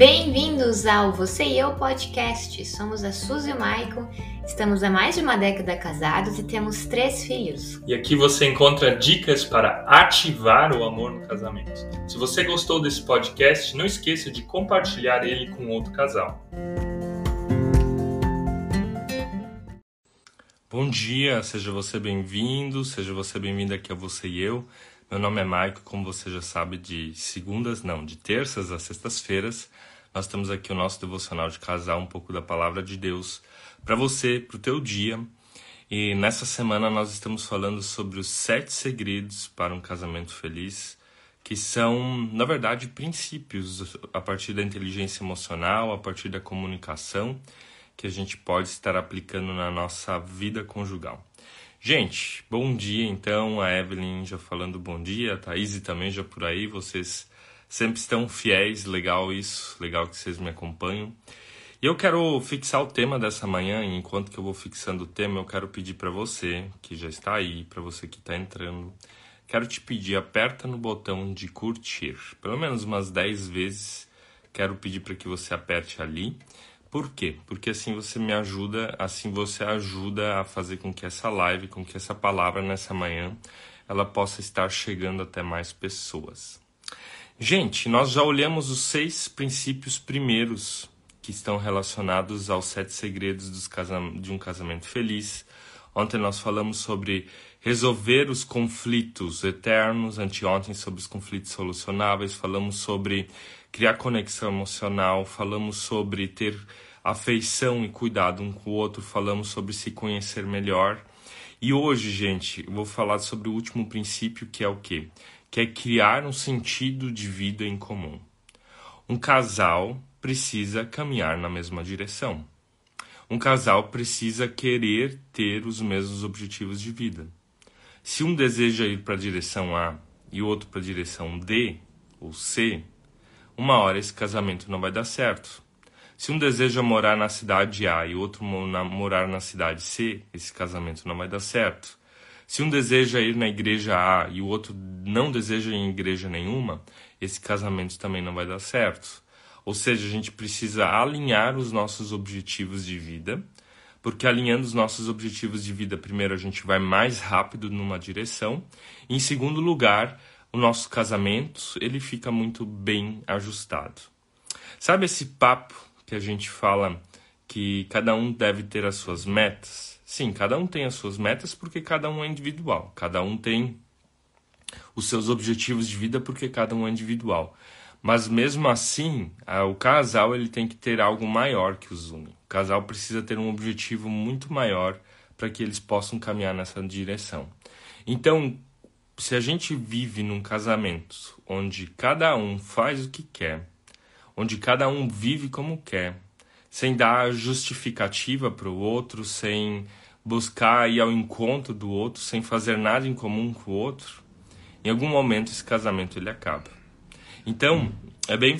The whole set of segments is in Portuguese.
Bem-vindos ao Você e Eu Podcast. Somos a Suzy e o Maicon, estamos há mais de uma década casados e temos três filhos. E aqui você encontra dicas para ativar o amor no casamento. Se você gostou desse podcast, não esqueça de compartilhar ele com outro casal. Bom dia, seja você bem-vindo, seja você bem-vindo aqui a Você e Eu. Meu nome é Maico, como você já sabe, de segundas, não, de terças a sextas-feiras, nós temos aqui o nosso devocional de casal, um pouco da palavra de Deus para você, para o teu dia. E nessa semana nós estamos falando sobre os sete segredos para um casamento feliz, que são, na verdade, princípios a partir da inteligência emocional, a partir da comunicação, que a gente pode estar aplicando na nossa vida conjugal. Gente, bom dia então, a Evelyn já falando bom dia, a Thaís também já por aí, vocês sempre estão fiéis, legal isso, legal que vocês me acompanham. E eu quero fixar o tema dessa manhã, e enquanto que eu vou fixando o tema, eu quero pedir para você, que já está aí, para você que está entrando, quero te pedir, aperta no botão de curtir, pelo menos umas 10 vezes, quero pedir para que você aperte ali, por quê? Porque assim você me ajuda, assim você ajuda a fazer com que essa live, com que essa palavra nessa manhã, ela possa estar chegando até mais pessoas. Gente, nós já olhamos os seis princípios primeiros que estão relacionados aos sete segredos de um casamento feliz. Ontem nós falamos sobre resolver os conflitos eternos, anteontem sobre os conflitos solucionáveis, falamos sobre criar conexão emocional, falamos sobre ter afeição e cuidado um com o outro, falamos sobre se conhecer melhor. E hoje, gente, eu vou falar sobre o último princípio que é o quê? Que é criar um sentido de vida em comum. Um casal precisa caminhar na mesma direção. Um casal precisa querer ter os mesmos objetivos de vida. Se um deseja ir para a direção A e o outro para a direção D ou C, uma hora esse casamento não vai dar certo. Se um deseja morar na cidade A e outro morar na cidade C, esse casamento não vai dar certo. Se um deseja ir na igreja A e o outro não deseja ir em igreja nenhuma, esse casamento também não vai dar certo. Ou seja, a gente precisa alinhar os nossos objetivos de vida, porque alinhando os nossos objetivos de vida, primeiro a gente vai mais rápido numa direção, em segundo lugar, o nosso casamento ele fica muito bem ajustado. Sabe esse papo que a gente fala que cada um deve ter as suas metas? Sim, cada um tem as suas metas porque cada um é individual. Cada um tem os seus objetivos de vida porque cada um é individual. Mas mesmo assim, o casal ele tem que ter algo maior que os une. O casal precisa ter um objetivo muito maior para que eles possam caminhar nessa direção. Então, se a gente vive num casamento onde cada um faz o que quer, onde cada um vive como quer, sem dar justificativa para o outro, sem buscar ir ao encontro do outro, sem fazer nada em comum com o outro, em algum momento esse casamento ele acaba. Então, é bem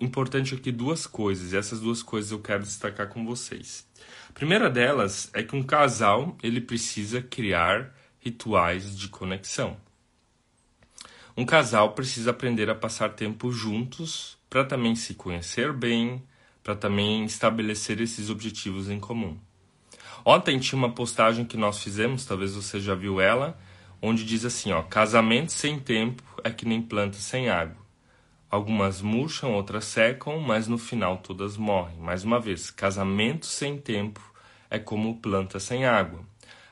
importante aqui duas coisas, e essas duas coisas eu quero destacar com vocês. A primeira delas é que um casal, ele precisa criar rituais de conexão. Um casal precisa aprender a passar tempo juntos para também se conhecer bem, para também estabelecer esses objetivos em comum. Ontem tinha uma postagem que nós fizemos, talvez você já viu ela, onde diz assim, ó, casamento sem tempo é que nem planta sem água. Algumas murcham, outras secam, mas no final todas morrem. Mais uma vez, casamento sem tempo é como planta sem água.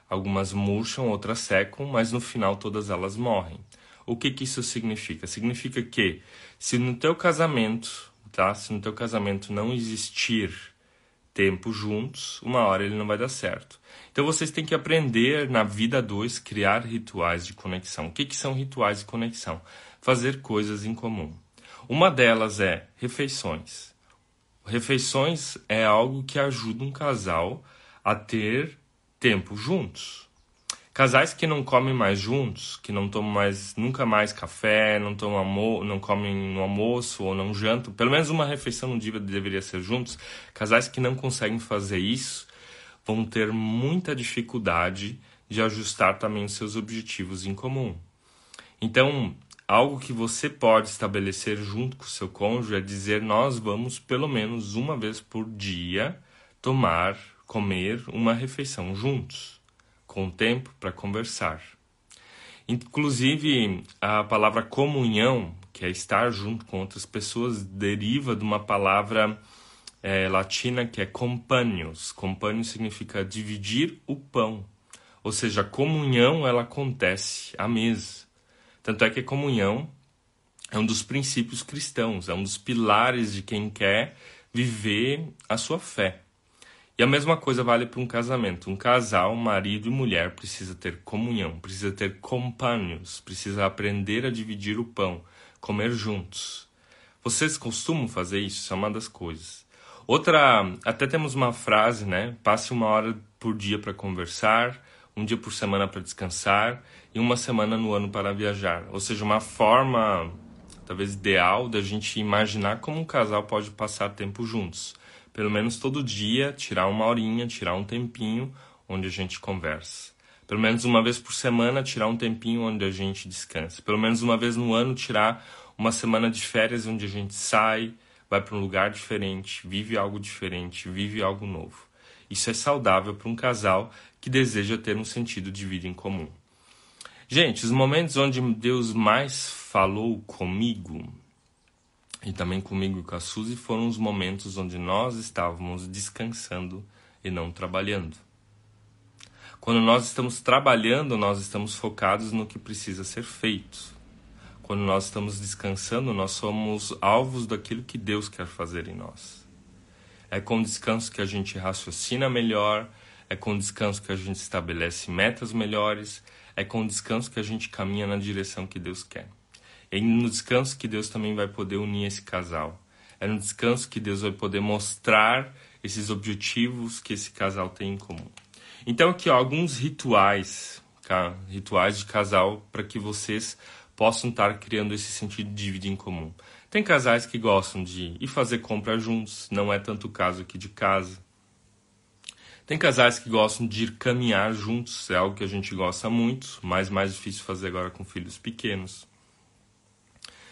Algumas murcham, outras secam, mas no final todas elas morrem. O que, que isso significa? Significa que se no teu casamento, tá? Se no teu casamento não existir tempo juntos, uma hora ele não vai dar certo. Então vocês têm que aprender na vida dois criar rituais de conexão. O que, que são rituais de conexão? Fazer coisas em comum. Uma delas é refeições. Refeições é algo que ajuda um casal a ter tempo juntos. Casais que não comem mais juntos, que não tomam mais nunca mais café, não tomam não comem no almoço ou não jantam, pelo menos uma refeição no dia deveria ser juntos. Casais que não conseguem fazer isso vão ter muita dificuldade de ajustar também os seus objetivos em comum. Então, Algo que você pode estabelecer junto com o seu cônjuge é dizer: nós vamos pelo menos uma vez por dia tomar, comer uma refeição juntos, com tempo para conversar. Inclusive, a palavra comunhão, que é estar junto com outras pessoas, deriva de uma palavra é, latina que é companions. Companions significa dividir o pão. Ou seja, a comunhão ela acontece à mesa. Tanto é que a comunhão é um dos princípios cristãos, é um dos pilares de quem quer viver a sua fé. E a mesma coisa vale para um casamento. Um casal, marido e mulher, precisa ter comunhão, precisa ter companions, precisa aprender a dividir o pão, comer juntos. Vocês costumam fazer? Isso é uma das coisas. Outra, até temos uma frase, né? Passe uma hora por dia para conversar, um dia por semana para descansar e uma semana no ano para viajar. Ou seja, uma forma talvez ideal da gente imaginar como um casal pode passar tempo juntos. Pelo menos todo dia, tirar uma horinha, tirar um tempinho onde a gente conversa. Pelo menos uma vez por semana, tirar um tempinho onde a gente descansa. Pelo menos uma vez no ano, tirar uma semana de férias onde a gente sai, vai para um lugar diferente, vive algo diferente, vive algo novo. Isso é saudável para um casal que deseja ter um sentido de vida em comum. Gente, os momentos onde Deus mais falou comigo e também comigo e com a Suzy foram os momentos onde nós estávamos descansando e não trabalhando. Quando nós estamos trabalhando, nós estamos focados no que precisa ser feito. Quando nós estamos descansando, nós somos alvos daquilo que Deus quer fazer em nós. É com descanso que a gente raciocina melhor, é com descanso que a gente estabelece metas melhores, é com descanso que a gente caminha na direção que Deus quer. É no descanso que Deus também vai poder unir esse casal. É no descanso que Deus vai poder mostrar esses objetivos que esse casal tem em comum. Então aqui ó, alguns rituais, tá? rituais de casal para que vocês possam estar criando esse sentido de vida em comum. Tem casais que gostam de ir fazer compra juntos, não é tanto o caso aqui de casa. Tem casais que gostam de ir caminhar juntos, é algo que a gente gosta muito, mas mais difícil fazer agora com filhos pequenos.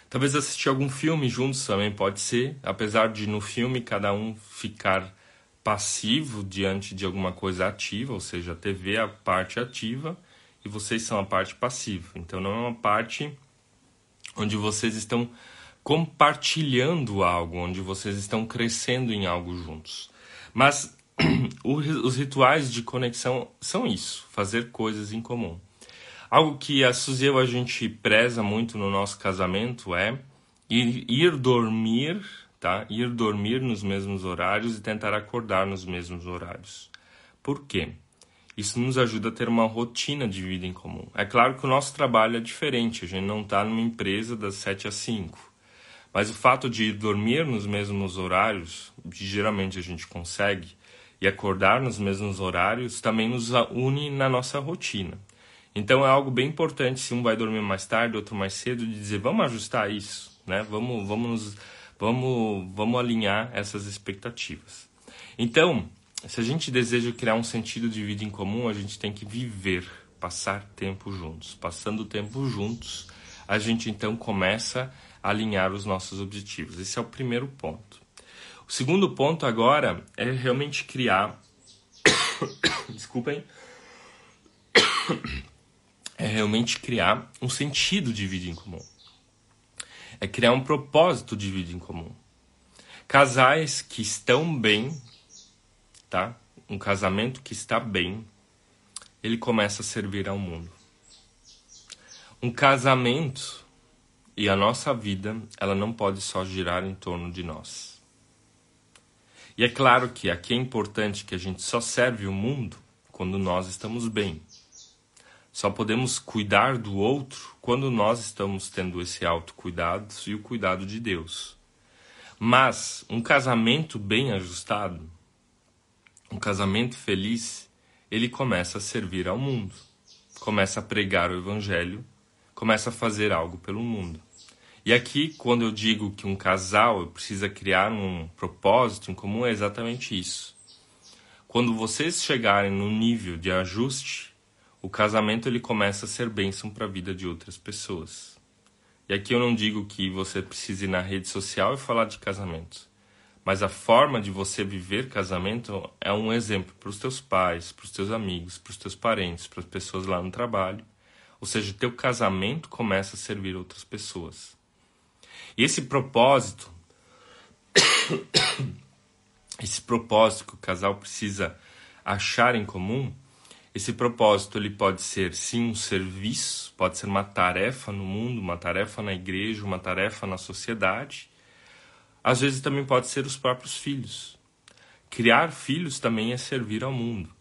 Talvez assistir algum filme juntos também pode ser, apesar de no filme cada um ficar passivo diante de alguma coisa ativa, ou seja, a TV é a parte ativa e vocês são a parte passiva. Então não é uma parte onde vocês estão compartilhando algo, onde vocês estão crescendo em algo juntos. Mas os rituais de conexão são isso, fazer coisas em comum. Algo que a Suzy e a gente preza muito no nosso casamento é ir, ir dormir, tá? Ir dormir nos mesmos horários e tentar acordar nos mesmos horários. Por quê? Isso nos ajuda a ter uma rotina de vida em comum. É claro que o nosso trabalho é diferente, a gente não está numa empresa das 7 às 5. Mas o fato de dormir nos mesmos horários, que geralmente a gente consegue, e acordar nos mesmos horários, também nos une na nossa rotina. Então é algo bem importante se um vai dormir mais tarde, outro mais cedo, de dizer vamos ajustar isso, né? Vamos, vamos, vamos, vamos alinhar essas expectativas. Então, se a gente deseja criar um sentido de vida em comum, a gente tem que viver, passar tempo juntos. Passando tempo juntos, a gente então começa alinhar os nossos objetivos. Esse é o primeiro ponto. O segundo ponto agora é realmente criar. Desculpem. É realmente criar um sentido de vida em comum. É criar um propósito de vida em comum. Casais que estão bem, tá? Um casamento que está bem, ele começa a servir ao mundo. Um casamento e a nossa vida, ela não pode só girar em torno de nós. E é claro que aqui é importante que a gente só serve o mundo quando nós estamos bem. Só podemos cuidar do outro quando nós estamos tendo esse autocuidado e o cuidado de Deus. Mas um casamento bem ajustado, um casamento feliz, ele começa a servir ao mundo, começa a pregar o evangelho começa a fazer algo pelo mundo. E aqui, quando eu digo que um casal precisa criar um propósito em comum, é exatamente isso. Quando vocês chegarem no nível de ajuste, o casamento ele começa a ser bênção para a vida de outras pessoas. E aqui eu não digo que você precise ir na rede social e falar de casamento. Mas a forma de você viver casamento é um exemplo para os teus pais, para os teus amigos, para os teus parentes, para as pessoas lá no trabalho. Ou seja, teu casamento começa a servir outras pessoas. E esse propósito, esse propósito que o casal precisa achar em comum, esse propósito ele pode ser sim um serviço, pode ser uma tarefa no mundo, uma tarefa na igreja, uma tarefa na sociedade. Às vezes também pode ser os próprios filhos. Criar filhos também é servir ao mundo.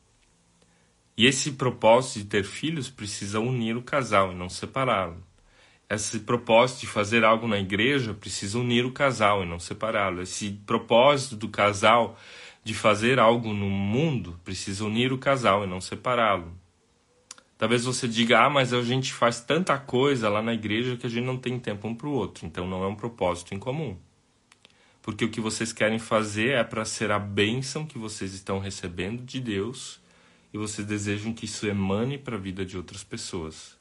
E esse propósito de ter filhos precisa unir o casal e não separá-lo. Esse propósito de fazer algo na igreja precisa unir o casal e não separá-lo. Esse propósito do casal de fazer algo no mundo precisa unir o casal e não separá-lo. Talvez você diga, ah, mas a gente faz tanta coisa lá na igreja que a gente não tem tempo um para o outro, então não é um propósito em comum. Porque o que vocês querem fazer é para ser a bênção que vocês estão recebendo de Deus e vocês desejam que isso emane para a vida de outras pessoas.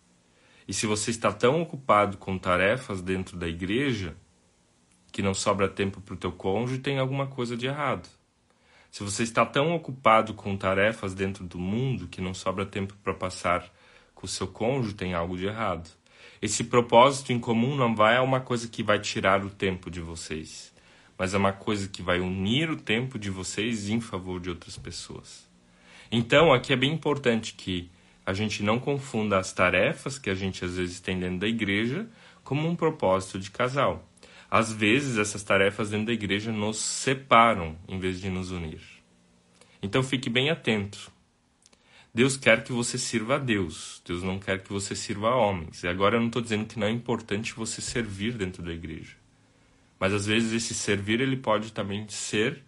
E se você está tão ocupado com tarefas dentro da igreja que não sobra tempo para o teu cônjuge, tem alguma coisa de errado. Se você está tão ocupado com tarefas dentro do mundo que não sobra tempo para passar com o seu cônjuge, tem algo de errado. Esse propósito em comum não vai é uma coisa que vai tirar o tempo de vocês, mas é uma coisa que vai unir o tempo de vocês em favor de outras pessoas. Então, aqui é bem importante que a gente não confunda as tarefas que a gente às vezes tem dentro da igreja como um propósito de casal. Às vezes, essas tarefas dentro da igreja nos separam em vez de nos unir. Então, fique bem atento. Deus quer que você sirva a Deus. Deus não quer que você sirva a homens. E agora eu não estou dizendo que não é importante você servir dentro da igreja. Mas às vezes esse servir ele pode também ser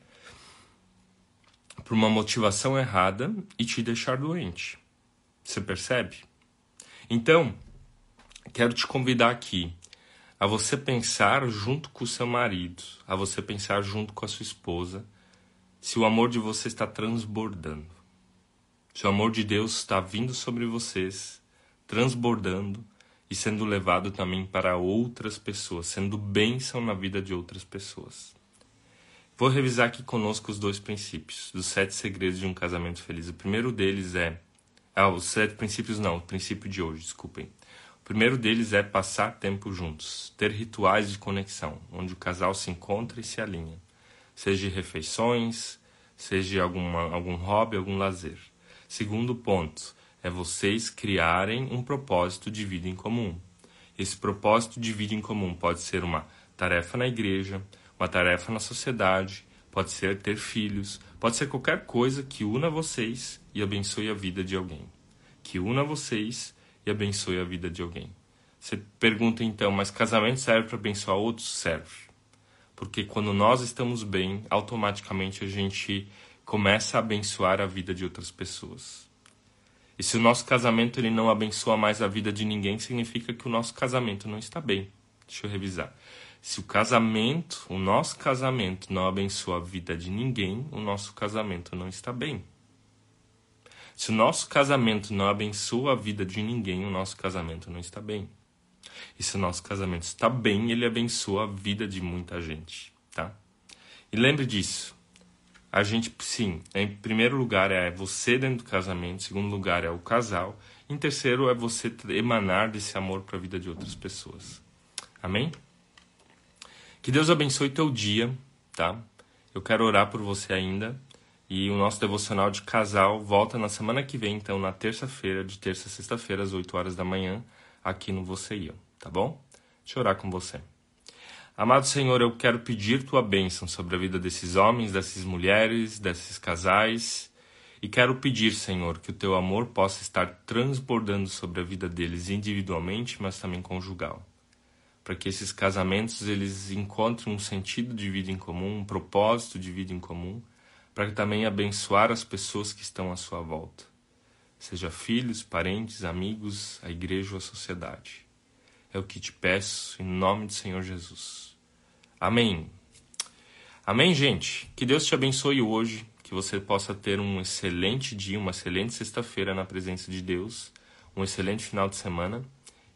por uma motivação errada e te deixar doente. Você percebe? Então, quero te convidar aqui a você pensar junto com o seu marido, a você pensar junto com a sua esposa, se o amor de você está transbordando. Se o amor de Deus está vindo sobre vocês, transbordando e sendo levado também para outras pessoas, sendo bênção na vida de outras pessoas. Vou revisar aqui conosco os dois princípios, dos sete segredos de um casamento feliz. O primeiro deles é. Ah, os sete princípios não, o princípio de hoje, desculpem. O primeiro deles é passar tempo juntos, ter rituais de conexão, onde o casal se encontra e se alinha, seja refeições, seja alguma, algum hobby, algum lazer. Segundo ponto é vocês criarem um propósito de vida em comum. Esse propósito de vida em comum pode ser uma tarefa na igreja, uma tarefa na sociedade, pode ser ter filhos, pode ser qualquer coisa que una vocês e abençoe a vida de alguém. Que una vocês e abençoe a vida de alguém. Você pergunta então, mas casamento serve para abençoar outros? Serve. Porque quando nós estamos bem, automaticamente a gente começa a abençoar a vida de outras pessoas. E se o nosso casamento ele não abençoa mais a vida de ninguém, significa que o nosso casamento não está bem. Deixa eu revisar. Se o casamento, o nosso casamento não abençoa a vida de ninguém, o nosso casamento não está bem. Se o nosso casamento não abençoa a vida de ninguém, o nosso casamento não está bem. E se o nosso casamento está bem, ele abençoa a vida de muita gente, tá? E lembre disso. A gente, sim, em primeiro lugar é você dentro do casamento, em segundo lugar é o casal, em terceiro é você emanar desse amor para a vida de outras pessoas. Amém? Que Deus abençoe teu dia, tá? Eu quero orar por você ainda. E o nosso devocional de casal volta na semana que vem, então na terça-feira, de terça a sexta-feira, às 8 horas da manhã, aqui no Você e Eu, tá bom? Deixa eu orar com você. Amado Senhor, eu quero pedir tua bênção sobre a vida desses homens, dessas mulheres, desses casais. E quero pedir, Senhor, que o teu amor possa estar transbordando sobre a vida deles individualmente, mas também conjugal. Para que esses casamentos eles encontrem um sentido de vida em comum, um propósito de vida em comum para também abençoar as pessoas que estão à sua volta, seja filhos, parentes, amigos, a igreja ou a sociedade. É o que te peço em nome do Senhor Jesus. Amém. Amém, gente. Que Deus te abençoe hoje, que você possa ter um excelente dia, uma excelente sexta-feira na presença de Deus, um excelente final de semana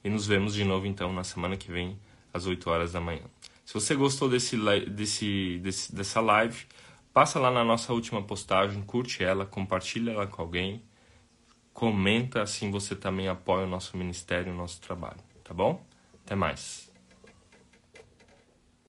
e nos vemos de novo então na semana que vem às 8 horas da manhã. Se você gostou desse, desse, desse, dessa live, passa lá na nossa última postagem, curte ela, compartilha ela com alguém, comenta, assim você também apoia o nosso ministério, o nosso trabalho, tá bom? Até mais.